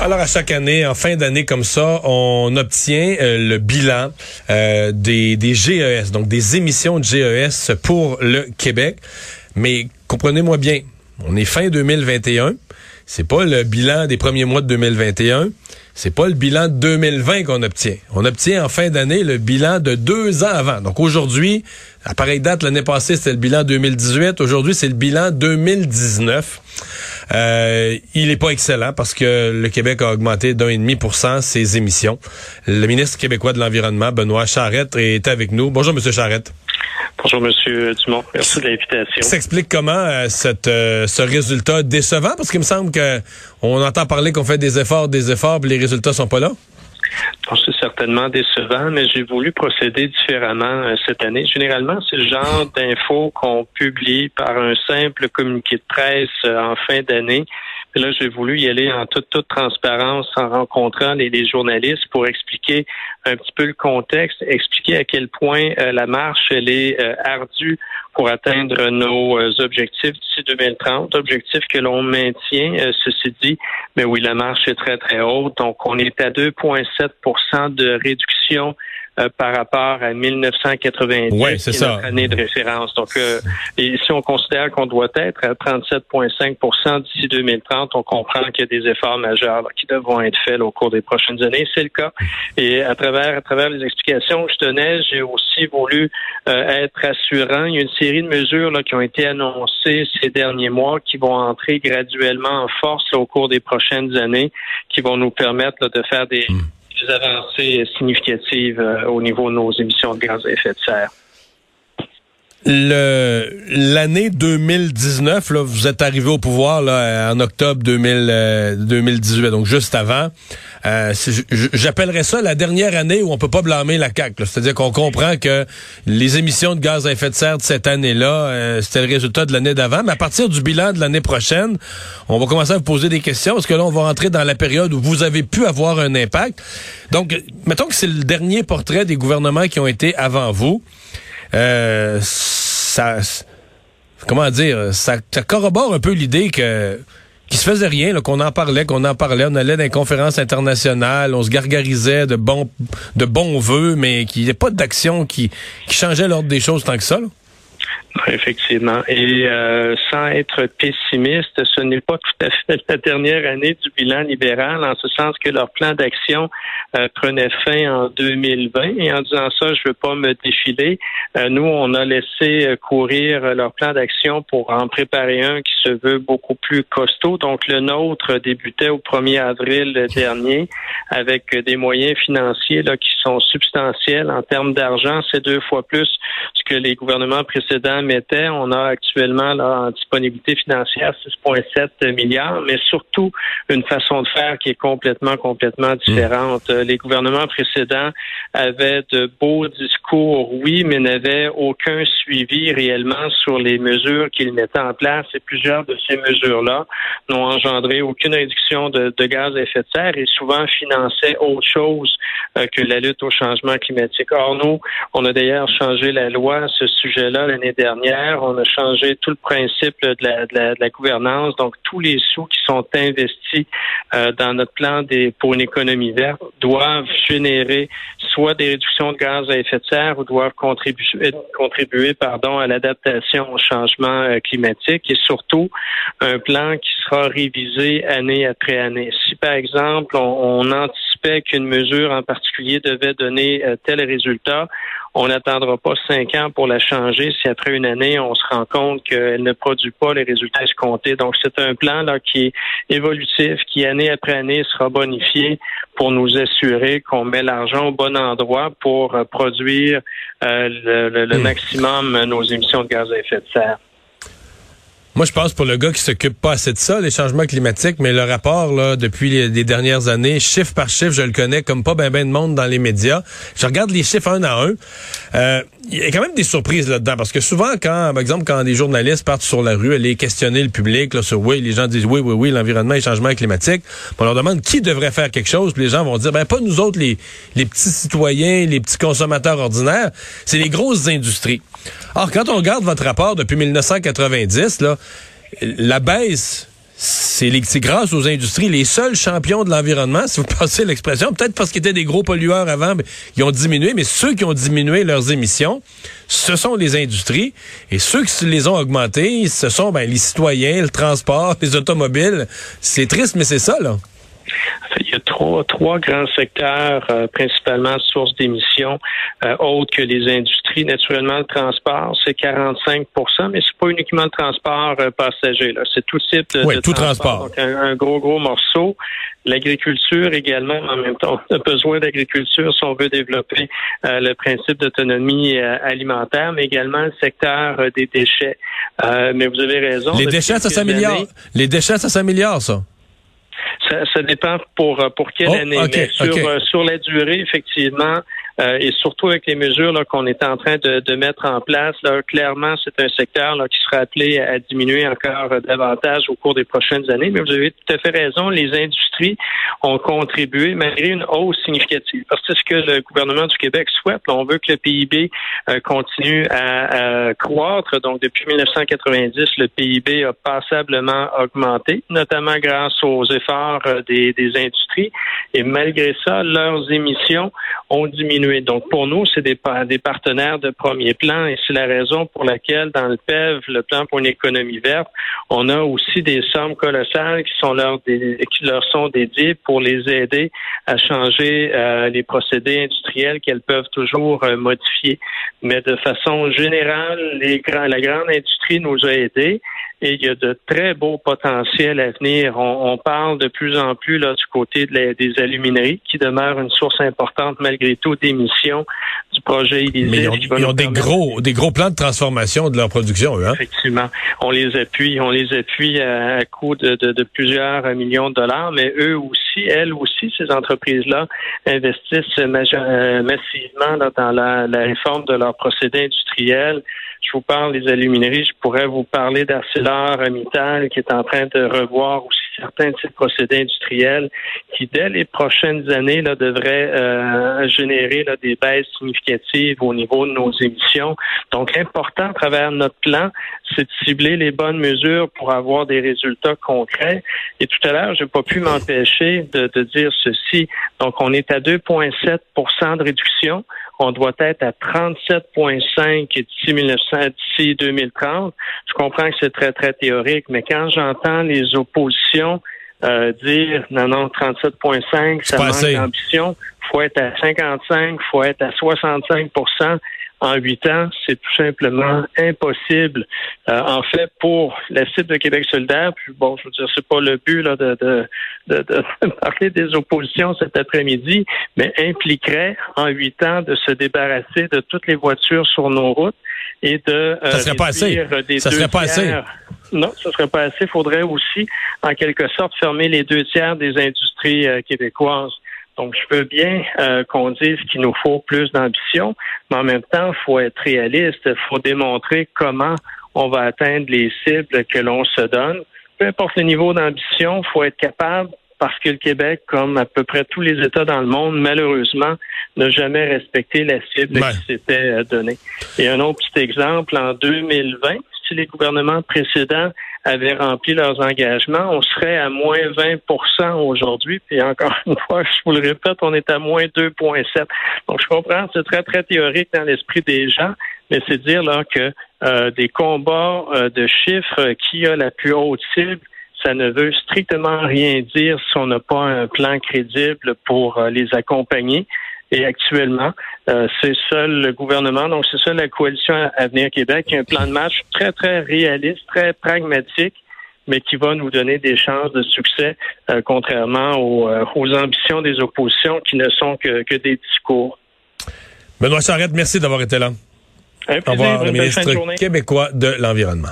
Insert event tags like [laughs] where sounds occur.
Alors à chaque année, en fin d'année comme ça, on obtient euh, le bilan euh, des, des GES, donc des émissions de GES pour le Québec. Mais comprenez-moi bien, on est fin 2021. C'est pas le bilan des premiers mois de 2021. C'est pas le bilan de 2020 qu'on obtient. On obtient en fin d'année le bilan de deux ans avant. Donc aujourd'hui, à pareille date, l'année passée, c'était le bilan 2018. Aujourd'hui, c'est le bilan 2019. Euh, il n'est pas excellent parce que le Québec a augmenté d'un et demi pour cent ses émissions. Le ministre québécois de l'Environnement, Benoît Charette, est avec nous. Bonjour, Monsieur Charette. Bonjour, Monsieur Dumont. Merci de l'invitation. S'explique comment euh, cette, euh, ce résultat décevant? Parce qu'il me semble que on entend parler qu'on fait des efforts, des efforts, puis les résultats sont pas là. C'est certainement décevant, mais j'ai voulu procéder différemment euh, cette année. Généralement, c'est le genre d'infos qu'on publie par un simple communiqué de presse en fin d'année là, j'ai voulu y aller en toute, toute transparence en rencontrant les, journalistes pour expliquer un petit peu le contexte, expliquer à quel point euh, la marche, elle est euh, ardue pour atteindre nos euh, objectifs d'ici 2030, objectifs que l'on maintient, ceci dit, mais oui, la marche est très, très haute. Donc, on est à 2,7% de réduction euh, par rapport à 1990, ouais, c'est ça. année de référence. Donc, euh, et si on considère qu'on doit être à 37,5% d'ici 2030, on comprend qu'il y a des efforts majeurs qui devront être faits au cours des prochaines années. C'est le cas. Et à travers, à travers les explications que je donnais, j'ai aussi voulu euh, être assurant. Il y a une série de mesures là, qui ont été annoncées ces derniers mois qui vont entrer graduellement en force au cours des prochaines années, qui vont nous permettre de faire des, hmm des avancées significatives euh, au niveau de nos émissions de gaz à effet de serre. L'année 2019, là, vous êtes arrivé au pouvoir là, en octobre 2000, 2018, euh, donc juste avant. Euh, J'appellerais ça la dernière année où on peut pas blâmer la CAC. C'est-à-dire qu'on comprend que les émissions de gaz à effet de serre de cette année-là, euh, c'était le résultat de l'année d'avant. Mais à partir du bilan de l'année prochaine, on va commencer à vous poser des questions parce que là, on va rentrer dans la période où vous avez pu avoir un impact. Donc, mettons que c'est le dernier portrait des gouvernements qui ont été avant vous. Euh, ça, comment dire, ça, corrobore un peu l'idée que qu'il se faisait rien, qu'on en parlait, qu'on en parlait, on allait dans les conférences internationales, on se gargarisait de bons de bons vœux, mais qu'il n'y ait pas d'action qui, qui changeait l'ordre des choses tant que ça. Effectivement. Et euh, sans être pessimiste, ce n'est pas tout à fait la dernière année du bilan libéral, en ce sens que leur plan d'action euh, prenait fin en 2020. Et en disant ça, je ne veux pas me défiler. Euh, nous, on a laissé courir leur plan d'action pour en préparer un qui se veut beaucoup plus costaud. Donc, le nôtre débutait au 1er avril dernier avec des moyens financiers qui sont substantiels en termes d'argent. C'est deux fois plus ce que les gouvernements précédents mettait, on a actuellement là, en disponibilité financière 6,7 milliards, mais surtout une façon de faire qui est complètement, complètement différente. Les gouvernements précédents avaient de beaux discours, oui, mais n'avaient aucun suivi réellement sur les mesures qu'ils mettaient en place et plusieurs de ces mesures-là n'ont engendré aucune réduction de, gaz à effet de serre et souvent finançaient autre chose euh, que la lutte au changement climatique. Or, nous, on a d'ailleurs changé la loi à ce sujet-là l'année dernière on a changé tout le principe de la, gouvernance. Donc, tous les sous qui sont investis euh, dans notre plan pour une économie verte doivent générer soit des réductions de gaz à effet de serre ou doivent contribuer, contribuer pardon, à l'adaptation au changement euh, climatique et surtout un plan qui sera révisé année après année. Si, par exemple, on, on anticipait qu'une mesure en particulier devait donner euh, tel résultat, on n'attendra pas cinq ans pour la changer si après une année, on se rend compte qu'elle ne produit pas les résultats escomptés. Donc, c'est un plan là, qui est évolutif, qui année après année sera bonifié pour nous assurer qu'on met l'argent au bon endroit pour euh, produire euh, le, le, hmm. maximum nos émissions de gaz à effet de serre. Moi, je pense pour le gars qui s'occupe pas assez de ça, les changements climatiques, mais le rapport là depuis les, dernières années, chiffre par chiffre, je le connais comme pas ben ben de monde dans les médias. Je regarde les chiffres un à un. Euh, il y a quand même des surprises là-dedans parce que souvent quand par exemple quand des journalistes partent sur la rue aller questionner le public là sur oui les gens disent oui oui oui l'environnement et le changement climatique on leur demande qui devrait faire quelque chose puis les gens vont dire ben pas nous autres les les petits citoyens les petits consommateurs ordinaires c'est les grosses industries or quand on regarde votre rapport depuis 1990 là la baisse c'est grâce aux industries, les seuls champions de l'environnement, si vous [laughs] passez l'expression, peut-être parce qu'ils étaient des gros pollueurs avant, mais ils ont diminué, mais ceux qui ont diminué leurs émissions, ce sont les industries, et ceux qui les ont augmentées, ce sont ben, les citoyens, le transport, [laughs] les automobiles. C'est triste, mais c'est ça, là. Trois, trois grands secteurs, euh, principalement sources d'émissions, euh, autres que les industries. Naturellement, le transport, c'est 45% mais c'est pas uniquement le transport euh, passager. C'est tout type de, tout transport. Donc, un, gros, gros morceau. L'agriculture également, en même temps, on a besoin d'agriculture si on veut développer le principe d'autonomie alimentaire, mais également le secteur des déchets. mais vous avez raison. Les déchets, ça s'améliore. Les déchets, ça s'améliore, ça. Ça, ça, dépend pour euh, pour quelle oh, année. Mais sur, euh, sur la durée, effectivement, euh, et surtout avec les mesures qu'on est en train de, de mettre en place, là, clairement, c'est un secteur là, qui sera appelé à diminuer encore davantage au cours des prochaines années. Mais vous avez tout à fait raison, les industries ont contribué malgré une hausse significative. Parce que c'est ce que le gouvernement du Québec souhaite. on veut que le PIB continue à, à, croître. Donc, depuis 1990, le PIB a passablement augmenté, notamment grâce aux efforts des, des industries. Et malgré ça, leurs émissions ont diminué. Donc, pour nous, c'est des, partenaires de premier plan et c'est la raison pour laquelle, dans le PEV, le plan pour une économie verte, on a aussi des sommes colossales qui sont leur, qui leur sont dédiées pour les aider à changer euh, les procédés industriels qu'elles peuvent toujours euh, modifier. Mais de façon générale, la grande industrie nous a aidés et il y a de très beaux potentiels à venir. On, parle de plus en plus là, du côté des alumineries, qui demeurent une source importante malgré tout d'émissions du projet Élysée. Mais ils ont, des gros, des gros plans de transformation de leur production, eux, hein? Effectivement. On les appuie, on les appuie à, coût de, de, plusieurs millions de dollars, mais eux aussi, elles aussi, ces entreprises-là, investissent euh, massivement dans la, la réforme de leurs procédés industriels je vous parle des alumineries, je pourrais vous parler d'ArcelorMittal qui est en train de revoir aussi certains de procédés industriels qui, dès les prochaines années, là, devraient euh, générer des baisses significatives au niveau de nos émissions. Donc, l'important à travers notre plan, c'est de cibler les bonnes mesures pour avoir des résultats concrets. Et tout à l'heure, je n'ai pas pu m'empêcher de, dire ceci. Donc, on est à 2,7 de réduction on doit être à 37,5 d'ici 1900, d'ici 2030. Je comprends que c'est très, très théorique, mais quand j'entends les oppositions euh, dire non, non, 37,5, ça manque d'ambition, faut être à 55, faut être à 65% en huit ans, c'est tout simplement impossible. Euh, en fait, pour la cible de Québec solidaire, puis bon, je veux dire, c'est pas le but là, de, de, de, de [laughs] parler des oppositions cet après-midi, mais impliquerait en huit ans de se débarrasser de toutes les voitures sur nos routes et de euh, ça serait pas assez. ça serait pas assez. Non, ça serait pas assez. Il faudrait aussi, en quelque sorte, fermer les deux tiers des industries euh, québécoises. Donc, je veux bien euh, qu'on dise qu'il nous faut plus d'ambition, mais en même temps, il faut être réaliste. Il faut démontrer comment on va atteindre les cibles que l'on se donne. Peu importe le niveau d'ambition, il faut être capable parce que le Québec, comme à peu près tous les États dans le monde, malheureusement, n'a jamais respecté la cible qui s'était euh, donnée. Et un autre petit exemple, en 2020, si les gouvernements précédents avaient rempli leurs engagements, on serait à moins 20% aujourd'hui. Puis encore [laughs] une fois, je vous le répète, on est à moins 2,7. Donc, je comprends, c'est très, très théorique dans l'esprit des gens, mais c'est dire là que euh, des combats euh, de chiffres qui a la plus haute cible, ça ne veut strictement rien dire si on n'a pas un plan crédible pour euh, les accompagner. Et actuellement, euh, c'est seul le gouvernement, donc c'est seul la coalition Avenir Québec qui a un plan de match très, très réaliste, très pragmatique, mais qui va nous donner des chances de succès, euh, contrairement aux, euh, aux, ambitions des oppositions qui ne sont que, que des discours. Benoît Charette, merci d'avoir été là. Un plaisir, Au revoir, le ministre québécois de l'Environnement.